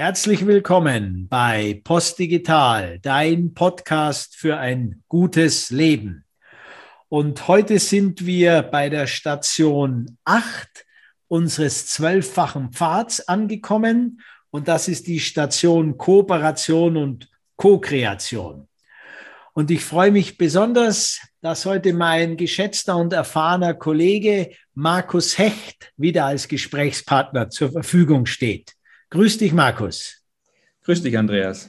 Herzlich willkommen bei Postdigital, dein Podcast für ein gutes Leben. Und heute sind wir bei der Station 8 unseres zwölffachen Pfads angekommen. Und das ist die Station Kooperation und Co-Kreation. Und ich freue mich besonders, dass heute mein geschätzter und erfahrener Kollege Markus Hecht wieder als Gesprächspartner zur Verfügung steht. Grüß dich, Markus. Grüß dich, Andreas.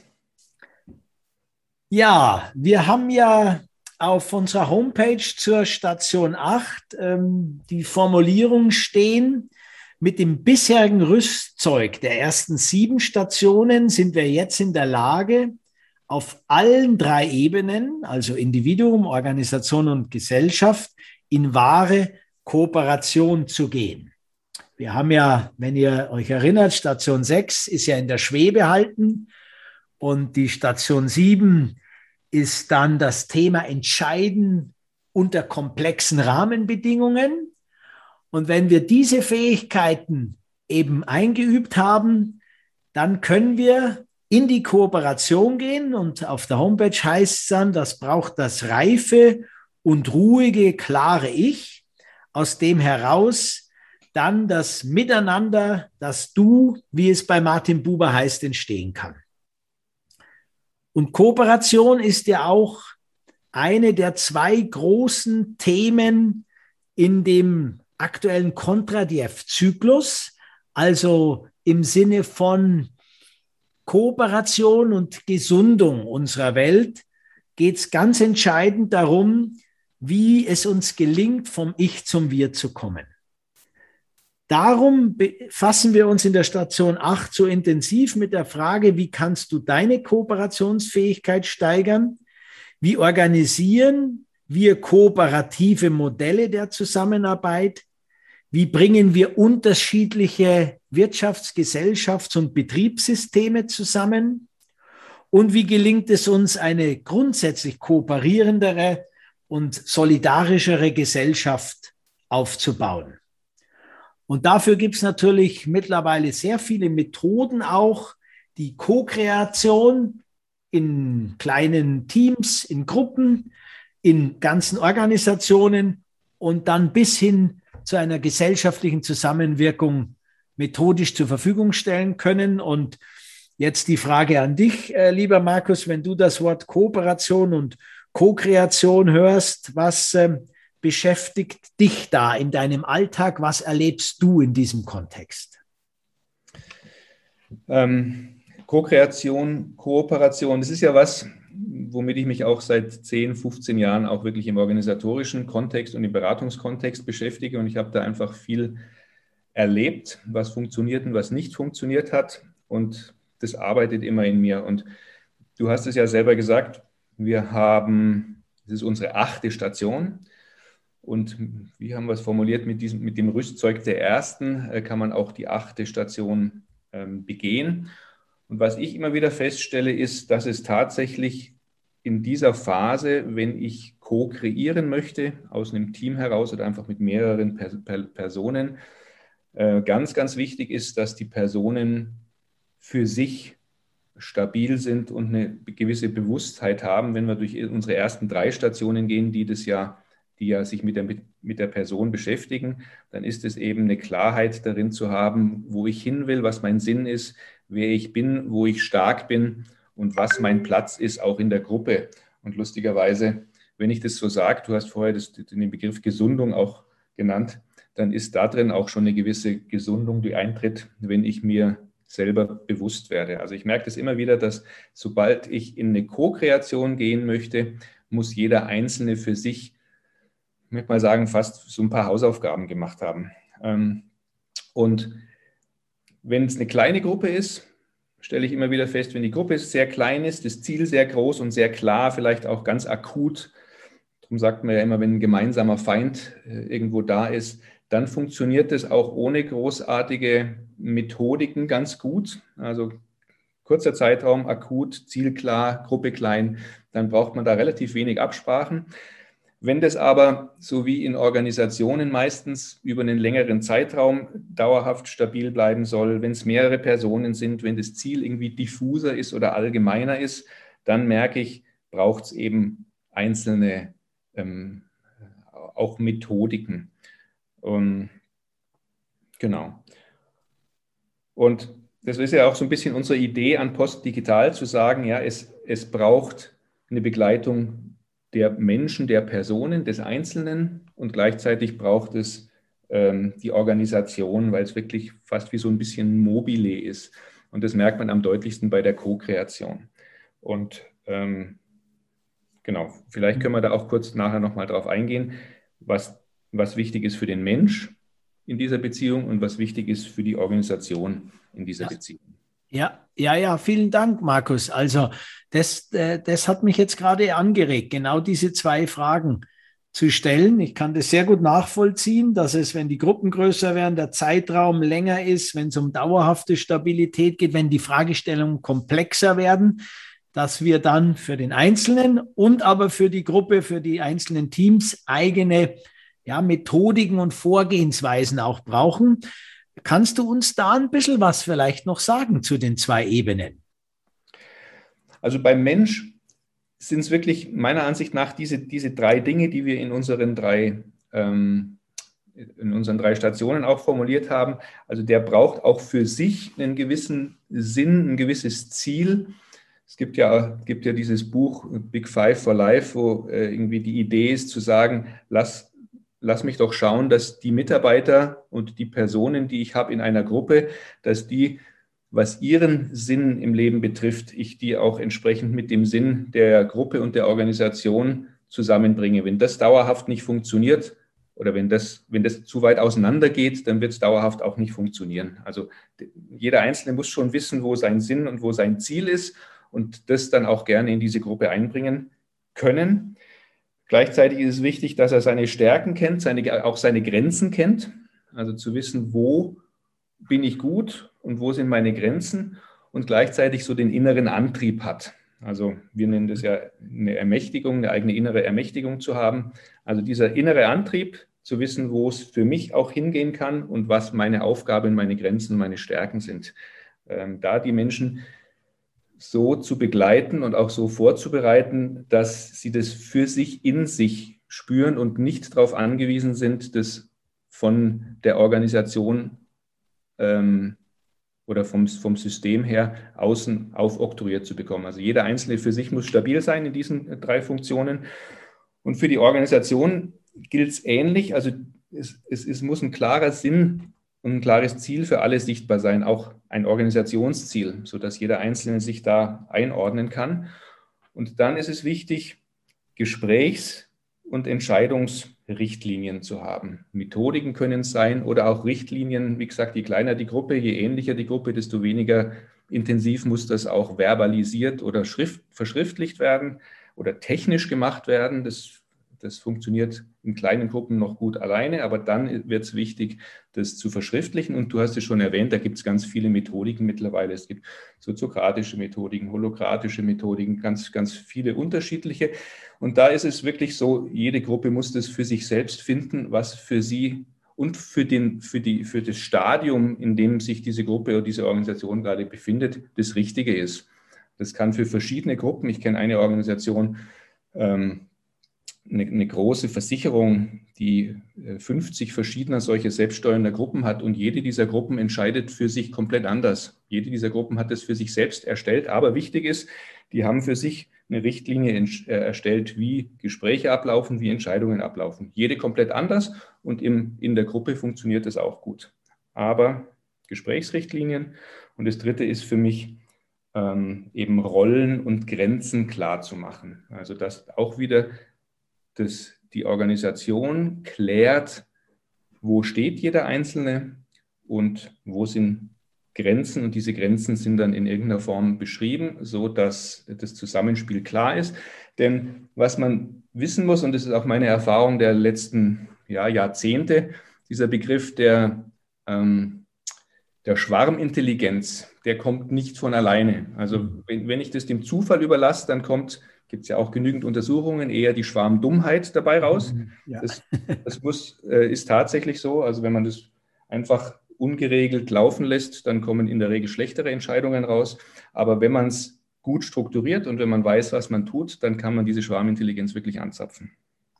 Ja, wir haben ja auf unserer Homepage zur Station 8 ähm, die Formulierung stehen, mit dem bisherigen Rüstzeug der ersten sieben Stationen sind wir jetzt in der Lage, auf allen drei Ebenen, also Individuum, Organisation und Gesellschaft, in wahre Kooperation zu gehen. Wir haben ja, wenn ihr euch erinnert, Station 6 ist ja in der Schwebe halten und die Station 7 ist dann das Thema Entscheiden unter komplexen Rahmenbedingungen. Und wenn wir diese Fähigkeiten eben eingeübt haben, dann können wir in die Kooperation gehen. Und auf der Homepage heißt es dann, das braucht das reife und ruhige, klare Ich, aus dem heraus dann das Miteinander, das Du, wie es bei Martin Buber heißt, entstehen kann. Und Kooperation ist ja auch eine der zwei großen Themen in dem aktuellen Kontradiev-Zyklus, also im Sinne von Kooperation und Gesundung unserer Welt, geht es ganz entscheidend darum, wie es uns gelingt, vom Ich zum Wir zu kommen. Darum befassen wir uns in der Station 8 so intensiv mit der Frage, wie kannst du deine Kooperationsfähigkeit steigern? Wie organisieren wir kooperative Modelle der Zusammenarbeit? Wie bringen wir unterschiedliche Wirtschafts-, Gesellschafts- und Betriebssysteme zusammen? Und wie gelingt es uns, eine grundsätzlich kooperierendere und solidarischere Gesellschaft aufzubauen? Und dafür gibt es natürlich mittlerweile sehr viele Methoden auch, die Co-Kreation in kleinen Teams, in Gruppen, in ganzen Organisationen und dann bis hin zu einer gesellschaftlichen Zusammenwirkung methodisch zur Verfügung stellen können. Und jetzt die Frage an dich, äh, lieber Markus, wenn du das Wort Kooperation und Co-Kreation hörst, was äh, beschäftigt dich da in deinem Alltag? Was erlebst du in diesem Kontext? Ähm, Co-Kreation, Kooperation, das ist ja was, womit ich mich auch seit 10, 15 Jahren auch wirklich im organisatorischen Kontext und im Beratungskontext beschäftige. Und ich habe da einfach viel erlebt, was funktioniert und was nicht funktioniert hat. Und das arbeitet immer in mir. Und du hast es ja selber gesagt, wir haben, das ist unsere achte Station. Und wie haben wir es formuliert, mit, diesem, mit dem Rüstzeug der ersten äh, kann man auch die achte Station ähm, begehen. Und was ich immer wieder feststelle, ist, dass es tatsächlich in dieser Phase, wenn ich co-kreieren möchte, aus einem Team heraus oder einfach mit mehreren per per Personen, äh, ganz, ganz wichtig ist, dass die Personen für sich stabil sind und eine gewisse Bewusstheit haben, wenn wir durch unsere ersten drei Stationen gehen, die das ja die ja sich mit der, mit der Person beschäftigen, dann ist es eben eine Klarheit darin zu haben, wo ich hin will, was mein Sinn ist, wer ich bin, wo ich stark bin und was mein Platz ist, auch in der Gruppe. Und lustigerweise, wenn ich das so sage, du hast vorher das, den Begriff Gesundung auch genannt, dann ist da drin auch schon eine gewisse Gesundung, die eintritt, wenn ich mir selber bewusst werde. Also ich merke das immer wieder, dass sobald ich in eine Co-Kreation gehen möchte, muss jeder Einzelne für sich ich möchte mal sagen, fast so ein paar Hausaufgaben gemacht haben. Ähm, und wenn es eine kleine Gruppe ist, stelle ich immer wieder fest, wenn die Gruppe sehr klein ist, das Ziel sehr groß und sehr klar, vielleicht auch ganz akut, darum sagt man ja immer, wenn ein gemeinsamer Feind äh, irgendwo da ist, dann funktioniert es auch ohne großartige Methodiken ganz gut. Also kurzer Zeitraum, akut, Ziel klar, Gruppe klein, dann braucht man da relativ wenig Absprachen. Wenn das aber, so wie in Organisationen meistens, über einen längeren Zeitraum dauerhaft stabil bleiben soll, wenn es mehrere Personen sind, wenn das Ziel irgendwie diffuser ist oder allgemeiner ist, dann merke ich, braucht es eben einzelne ähm, auch Methodiken. Und, genau. Und das ist ja auch so ein bisschen unsere Idee an Post Digital zu sagen, ja, es, es braucht eine Begleitung der Menschen, der Personen, des Einzelnen und gleichzeitig braucht es ähm, die Organisation, weil es wirklich fast wie so ein bisschen mobile ist. Und das merkt man am deutlichsten bei der Co-Kreation. Und ähm, genau, vielleicht können wir da auch kurz nachher nochmal drauf eingehen, was, was wichtig ist für den Mensch in dieser Beziehung und was wichtig ist für die Organisation in dieser ja. Beziehung. Ja, ja, ja, vielen Dank, Markus. Also das, äh, das hat mich jetzt gerade angeregt, genau diese zwei Fragen zu stellen. Ich kann das sehr gut nachvollziehen, dass es, wenn die Gruppen größer werden, der Zeitraum länger ist, wenn es um dauerhafte Stabilität geht, wenn die Fragestellungen komplexer werden, dass wir dann für den Einzelnen und aber für die Gruppe, für die einzelnen Teams eigene ja, Methodiken und Vorgehensweisen auch brauchen. Kannst du uns da ein bisschen was vielleicht noch sagen zu den zwei Ebenen? Also beim Mensch sind es wirklich meiner Ansicht nach diese, diese drei Dinge, die wir in unseren drei ähm, in unseren drei Stationen auch formuliert haben. Also der braucht auch für sich einen gewissen Sinn, ein gewisses Ziel. Es gibt ja, gibt ja dieses Buch Big Five for Life, wo äh, irgendwie die Idee ist zu sagen, lass lass mich doch schauen, dass die Mitarbeiter und die Personen, die ich habe in einer Gruppe, dass die, was ihren Sinn im Leben betrifft, ich die auch entsprechend mit dem Sinn der Gruppe und der Organisation zusammenbringe. Wenn das dauerhaft nicht funktioniert oder wenn das, wenn das zu weit auseinander geht, dann wird es dauerhaft auch nicht funktionieren. Also jeder Einzelne muss schon wissen, wo sein Sinn und wo sein Ziel ist und das dann auch gerne in diese Gruppe einbringen können. Gleichzeitig ist es wichtig, dass er seine Stärken kennt, seine, auch seine Grenzen kennt. Also zu wissen, wo bin ich gut und wo sind meine Grenzen und gleichzeitig so den inneren Antrieb hat. Also wir nennen das ja eine Ermächtigung, eine eigene innere Ermächtigung zu haben. Also dieser innere Antrieb, zu wissen, wo es für mich auch hingehen kann und was meine Aufgaben, meine Grenzen, meine Stärken sind. Ähm, da die Menschen so zu begleiten und auch so vorzubereiten, dass sie das für sich in sich spüren und nicht darauf angewiesen sind, das von der Organisation ähm, oder vom, vom System her außen aufoktroyiert zu bekommen. Also jeder Einzelne für sich muss stabil sein in diesen drei Funktionen. Und für die Organisation gilt es ähnlich. Also es, es, es muss ein klarer Sinn und ein klares Ziel für alle sichtbar sein, auch ein Organisationsziel, sodass jeder Einzelne sich da einordnen kann. Und dann ist es wichtig, Gesprächs- und Entscheidungsrichtlinien zu haben. Methodiken können es sein oder auch Richtlinien. Wie gesagt, je kleiner die Gruppe, je ähnlicher die Gruppe, desto weniger intensiv muss das auch verbalisiert oder schrift, verschriftlicht werden oder technisch gemacht werden. Das das funktioniert in kleinen Gruppen noch gut alleine, aber dann wird es wichtig, das zu verschriftlichen. Und du hast es schon erwähnt, da gibt es ganz viele Methodiken mittlerweile. Es gibt soziokratische Methodiken, holokratische Methodiken, ganz, ganz viele unterschiedliche. Und da ist es wirklich so, jede Gruppe muss das für sich selbst finden, was für sie und für, den, für, die, für das Stadium, in dem sich diese Gruppe oder diese Organisation gerade befindet, das Richtige ist. Das kann für verschiedene Gruppen, ich kenne eine Organisation, ähm, eine, eine, große Versicherung, die 50 äh, verschiedener solche selbststeuernder Gruppen hat und jede dieser Gruppen entscheidet für sich komplett anders. Jede dieser Gruppen hat es für sich selbst erstellt, aber wichtig ist, die haben für sich eine Richtlinie äh, erstellt, wie Gespräche ablaufen, wie Entscheidungen ablaufen. Jede komplett anders und im, in der Gruppe funktioniert es auch gut. Aber Gesprächsrichtlinien und das Dritte ist für mich ähm, eben Rollen und Grenzen klar zu machen. Also dass auch wieder dass die Organisation klärt, wo steht jeder Einzelne und wo sind Grenzen und diese Grenzen sind dann in irgendeiner Form beschrieben, so dass das Zusammenspiel klar ist. Denn was man wissen muss, und das ist auch meine Erfahrung der letzten ja, Jahrzehnte, dieser Begriff der, ähm, der Schwarmintelligenz, der kommt nicht von alleine. Also wenn, wenn ich das dem Zufall überlasse, dann kommt gibt es ja auch genügend Untersuchungen, eher die Schwarmdummheit dabei raus. Mhm, ja. Das, das muss, äh, ist tatsächlich so. Also wenn man das einfach ungeregelt laufen lässt, dann kommen in der Regel schlechtere Entscheidungen raus. Aber wenn man es gut strukturiert und wenn man weiß, was man tut, dann kann man diese Schwarmintelligenz wirklich anzapfen.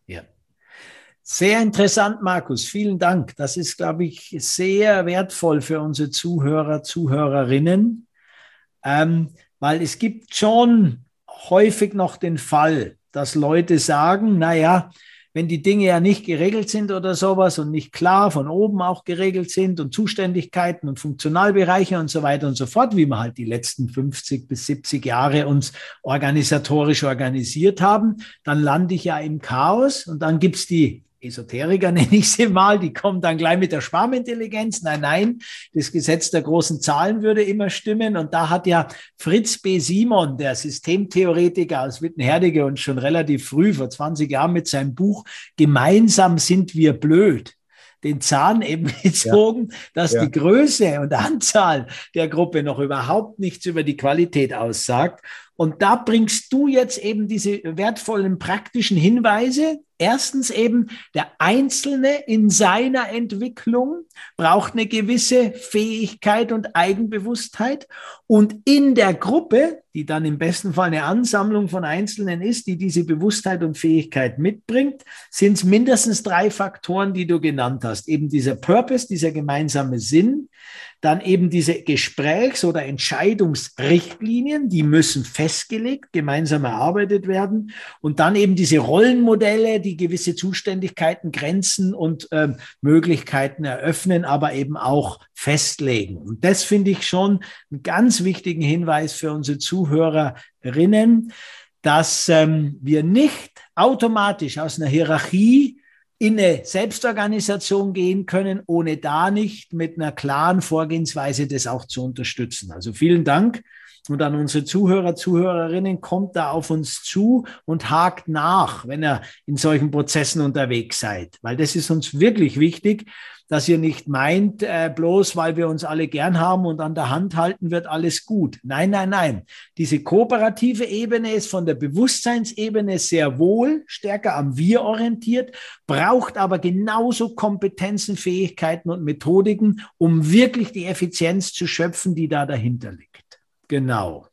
Ja. Sehr interessant, Markus. Vielen Dank. Das ist, glaube ich, sehr wertvoll für unsere Zuhörer, Zuhörerinnen, ähm, weil es gibt schon häufig noch den Fall, dass Leute sagen, naja, wenn die Dinge ja nicht geregelt sind oder sowas und nicht klar von oben auch geregelt sind und Zuständigkeiten und Funktionalbereiche und so weiter und so fort, wie wir halt die letzten 50 bis 70 Jahre uns organisatorisch organisiert haben, dann lande ich ja im Chaos und dann gibt's die Esoteriker nenne ich sie mal, die kommen dann gleich mit der Schwarmintelligenz. Nein, nein, das Gesetz der großen Zahlen würde immer stimmen. Und da hat ja Fritz B. Simon, der Systemtheoretiker aus Wittenherdecke und schon relativ früh, vor 20 Jahren mit seinem Buch Gemeinsam sind wir blöd, den Zahn eben gezogen, ja. dass ja. die Größe und Anzahl der Gruppe noch überhaupt nichts über die Qualität aussagt. Und da bringst du jetzt eben diese wertvollen praktischen Hinweise. Erstens eben, der Einzelne in seiner Entwicklung braucht eine gewisse Fähigkeit und Eigenbewusstheit. Und in der Gruppe, die dann im besten Fall eine Ansammlung von Einzelnen ist, die diese Bewusstheit und Fähigkeit mitbringt, sind es mindestens drei Faktoren, die du genannt hast. Eben dieser Purpose, dieser gemeinsame Sinn, dann eben diese Gesprächs- oder Entscheidungsrichtlinien, die müssen festgelegt, gemeinsam erarbeitet werden. Und dann eben diese Rollenmodelle, die gewisse Zuständigkeiten, Grenzen und ähm, Möglichkeiten eröffnen, aber eben auch festlegen. Und das finde ich schon einen ganz wichtigen Hinweis für unsere Zuhörerinnen, dass ähm, wir nicht automatisch aus einer Hierarchie in eine Selbstorganisation gehen können, ohne da nicht mit einer klaren Vorgehensweise das auch zu unterstützen. Also vielen Dank. Und an unsere Zuhörer, Zuhörerinnen, kommt da auf uns zu und hakt nach, wenn ihr in solchen Prozessen unterwegs seid. Weil das ist uns wirklich wichtig, dass ihr nicht meint, äh, bloß weil wir uns alle gern haben und an der Hand halten, wird alles gut. Nein, nein, nein. Diese kooperative Ebene ist von der Bewusstseinsebene sehr wohl stärker am Wir orientiert, braucht aber genauso Kompetenzen, Fähigkeiten und Methodiken, um wirklich die Effizienz zu schöpfen, die da dahinter liegt. Genau.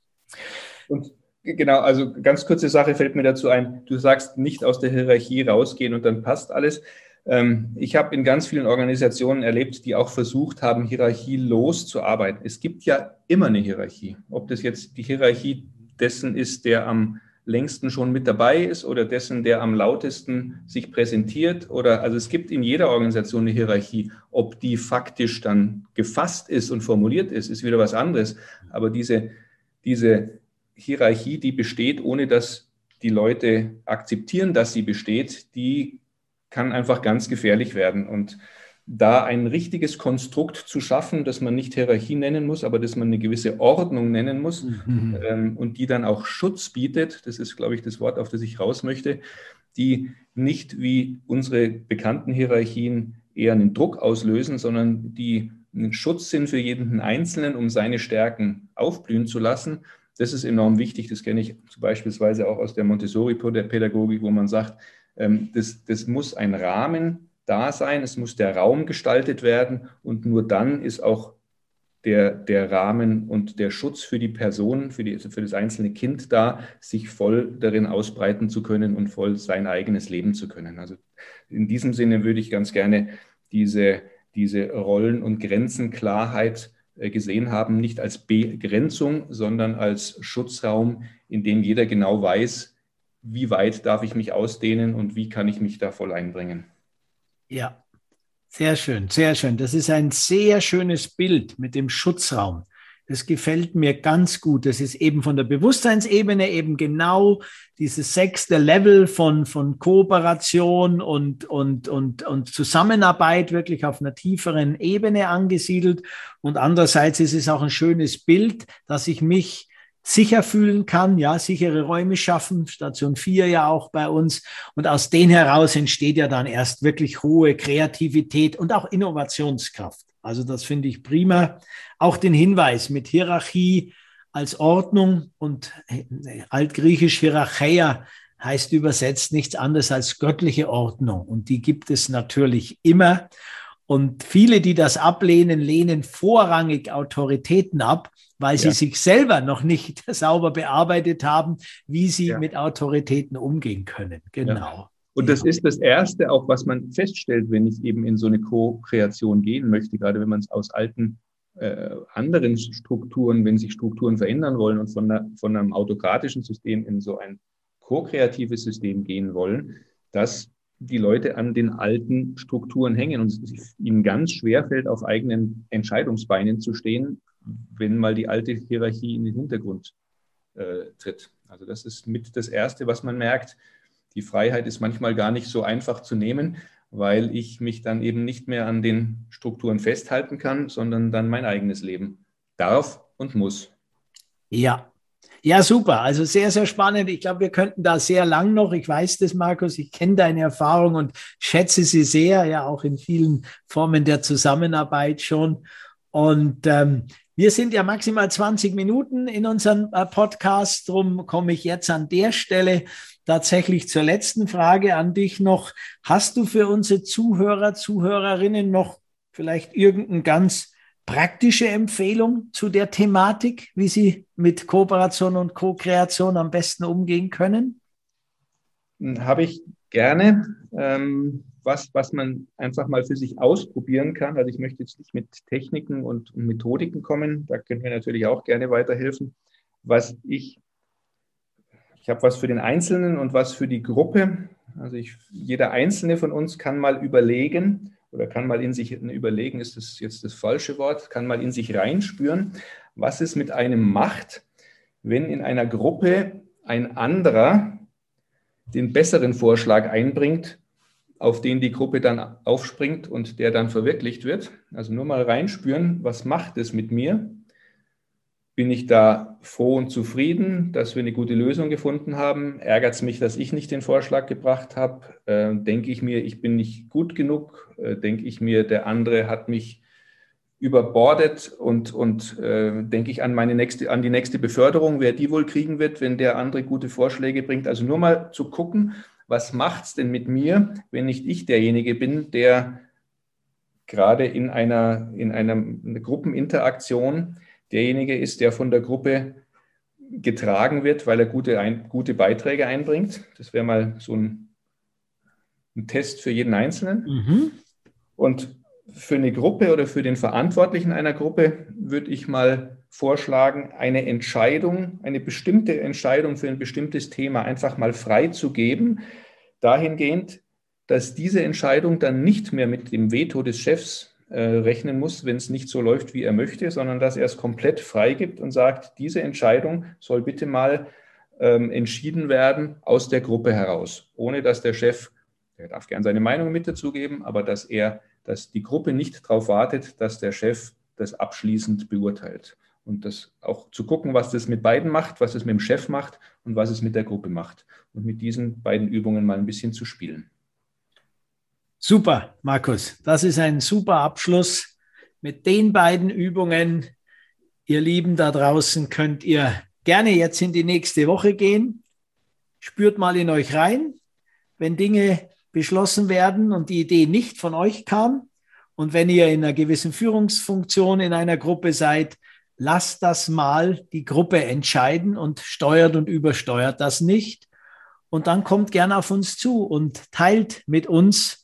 Und Genau, also ganz kurze Sache fällt mir dazu ein. Du sagst nicht aus der Hierarchie rausgehen und dann passt alles. Ähm, ich habe in ganz vielen Organisationen erlebt, die auch versucht haben, hierarchielos zu arbeiten. Es gibt ja immer eine Hierarchie. Ob das jetzt die Hierarchie dessen ist, der am längsten schon mit dabei ist oder dessen, der am lautesten sich präsentiert oder also es gibt in jeder Organisation eine Hierarchie. Ob die faktisch dann gefasst ist und formuliert ist, ist wieder was anderes. Aber diese, diese Hierarchie, die besteht, ohne dass die Leute akzeptieren, dass sie besteht, die kann einfach ganz gefährlich werden. Und da ein richtiges Konstrukt zu schaffen, das man nicht Hierarchie nennen muss, aber das man eine gewisse Ordnung nennen muss mhm. ähm, und die dann auch Schutz bietet, das ist, glaube ich, das Wort, auf das ich raus möchte, die nicht wie unsere bekannten Hierarchien eher einen Druck auslösen, sondern die einen Schutz sind für jeden Einzelnen, um seine Stärken aufblühen zu lassen. Das ist enorm wichtig. Das kenne ich beispielsweise auch aus der Montessori-Pädagogik, wo man sagt, ähm, das, das muss ein Rahmen da sein, es muss der Raum gestaltet werden und nur dann ist auch der, der Rahmen und der Schutz für die Person, für, die, für das einzelne Kind da, sich voll darin ausbreiten zu können und voll sein eigenes leben zu können. Also in diesem Sinne würde ich ganz gerne diese, diese Rollen- und Grenzenklarheit äh, gesehen haben, nicht als Begrenzung, sondern als Schutzraum, in dem jeder genau weiß, wie weit darf ich mich ausdehnen und wie kann ich mich da voll einbringen. Ja, sehr schön, sehr schön. Das ist ein sehr schönes Bild mit dem Schutzraum. Das gefällt mir ganz gut. Das ist eben von der Bewusstseinsebene eben genau dieses sechste Level von, von Kooperation und, und, und, und Zusammenarbeit wirklich auf einer tieferen Ebene angesiedelt. Und andererseits ist es auch ein schönes Bild, dass ich mich sicher fühlen kann, ja, sichere Räume schaffen, Station 4 ja auch bei uns. Und aus denen heraus entsteht ja dann erst wirklich hohe Kreativität und auch Innovationskraft. Also das finde ich prima. Auch den Hinweis mit Hierarchie als Ordnung und äh, altgriechisch Hierarcheia heißt übersetzt nichts anderes als göttliche Ordnung. Und die gibt es natürlich immer. Und viele, die das ablehnen, lehnen vorrangig Autoritäten ab, weil sie ja. sich selber noch nicht sauber bearbeitet haben, wie sie ja. mit Autoritäten umgehen können. Genau. Und das ist das Erste, auch was man feststellt, wenn ich eben in so eine Co-Kreation gehen möchte, gerade wenn man es aus alten äh, anderen Strukturen, wenn sich Strukturen verändern wollen und von, einer, von einem autokratischen System in so ein ko-kreatives System gehen wollen, dass die Leute an den alten Strukturen hängen und es ihnen ganz schwer fällt, auf eigenen Entscheidungsbeinen zu stehen, wenn mal die alte Hierarchie in den Hintergrund äh, tritt. Also das ist mit das Erste, was man merkt. Die Freiheit ist manchmal gar nicht so einfach zu nehmen, weil ich mich dann eben nicht mehr an den Strukturen festhalten kann, sondern dann mein eigenes Leben darf und muss. Ja, ja, super. Also sehr, sehr spannend. Ich glaube, wir könnten da sehr lang noch. Ich weiß das, Markus. Ich kenne deine Erfahrung und schätze sie sehr, ja, auch in vielen Formen der Zusammenarbeit schon. Und ähm, wir sind ja maximal 20 Minuten in unserem äh, Podcast. Darum komme ich jetzt an der Stelle tatsächlich zur letzten Frage an dich noch. Hast du für unsere Zuhörer, Zuhörerinnen noch vielleicht irgendeinen ganz praktische Empfehlung zu der Thematik, wie Sie mit Kooperation und Co-Kreation am besten umgehen können? Habe ich gerne. Ähm, was, was man einfach mal für sich ausprobieren kann. Also ich möchte jetzt nicht mit Techniken und Methodiken kommen. Da können wir natürlich auch gerne weiterhelfen. Was ich, ich habe was für den Einzelnen und was für die Gruppe. Also ich, jeder Einzelne von uns kann mal überlegen, oder kann mal in sich überlegen, ist das jetzt das falsche Wort, kann mal in sich reinspüren, was es mit einem macht, wenn in einer Gruppe ein anderer den besseren Vorschlag einbringt, auf den die Gruppe dann aufspringt und der dann verwirklicht wird. Also nur mal reinspüren, was macht es mit mir? Bin ich da froh und zufrieden, dass wir eine gute Lösung gefunden haben? Ärgert es mich, dass ich nicht den Vorschlag gebracht habe? Äh, denke ich mir, ich bin nicht gut genug? Äh, denke ich mir, der andere hat mich überbordet und, und äh, denke ich an, meine nächste, an die nächste Beförderung, wer die wohl kriegen wird, wenn der andere gute Vorschläge bringt. Also nur mal zu gucken, was macht es denn mit mir, wenn nicht ich derjenige bin, der gerade in einer, in einer Gruppeninteraktion derjenige ist, der von der Gruppe getragen wird, weil er gute, ein, gute Beiträge einbringt. Das wäre mal so ein, ein, Test für jeden Einzelnen. Mhm. Und für eine Gruppe oder für den Verantwortlichen einer Gruppe würde ich mal vorschlagen, eine Entscheidung, eine bestimmte Entscheidung für ein bestimmtes Thema einfach mal freizugeben, dahingehend, dass diese Entscheidung dann nicht mehr mit dem Veto des Chefs äh, rechnen muss, wenn es nicht so läuft, wie er möchte, sondern dass er es komplett freigibt und sagt, diese Entscheidung soll bitte mal ähm, entschieden werden aus der Gruppe heraus, ohne dass der Chef, der darf gern seine Meinung mit dazugeben, aber dass er, dass die Gruppe nicht darauf wartet, dass der Chef das abschließend beurteilt. Und das auch zu gucken, was das mit beiden macht, was es mit dem Chef macht und was es mit der Gruppe macht. Und mit diesen beiden Übungen mal ein bisschen zu spielen. Super, Markus. Das ist ein super Abschluss. Mit den beiden Übungen, ihr Lieben da draußen, könnt ihr gerne jetzt in die nächste Woche gehen. Spürt mal in euch rein, wenn Dinge beschlossen werden und die Idee nicht von euch kam. Und wenn ihr in einer gewissen Führungsfunktion in einer Gruppe seid, lasst das mal die Gruppe entscheiden und steuert und übersteuert das nicht. Und dann kommt gerne auf uns zu und teilt mit uns,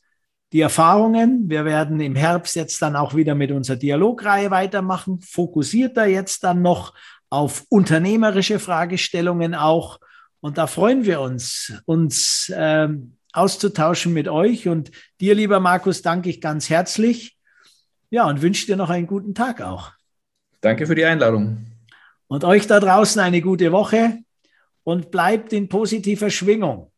die Erfahrungen. Wir werden im Herbst jetzt dann auch wieder mit unserer Dialogreihe weitermachen, fokussiert da jetzt dann noch auf unternehmerische Fragestellungen auch. Und da freuen wir uns, uns ähm, auszutauschen mit euch. Und dir, lieber Markus, danke ich ganz herzlich. Ja, und wünsche dir noch einen guten Tag auch. Danke für die Einladung. Und euch da draußen eine gute Woche und bleibt in positiver Schwingung.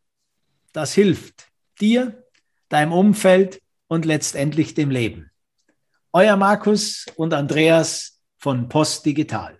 Das hilft dir, deinem Umfeld und letztendlich dem Leben. Euer Markus und Andreas von Post Digital.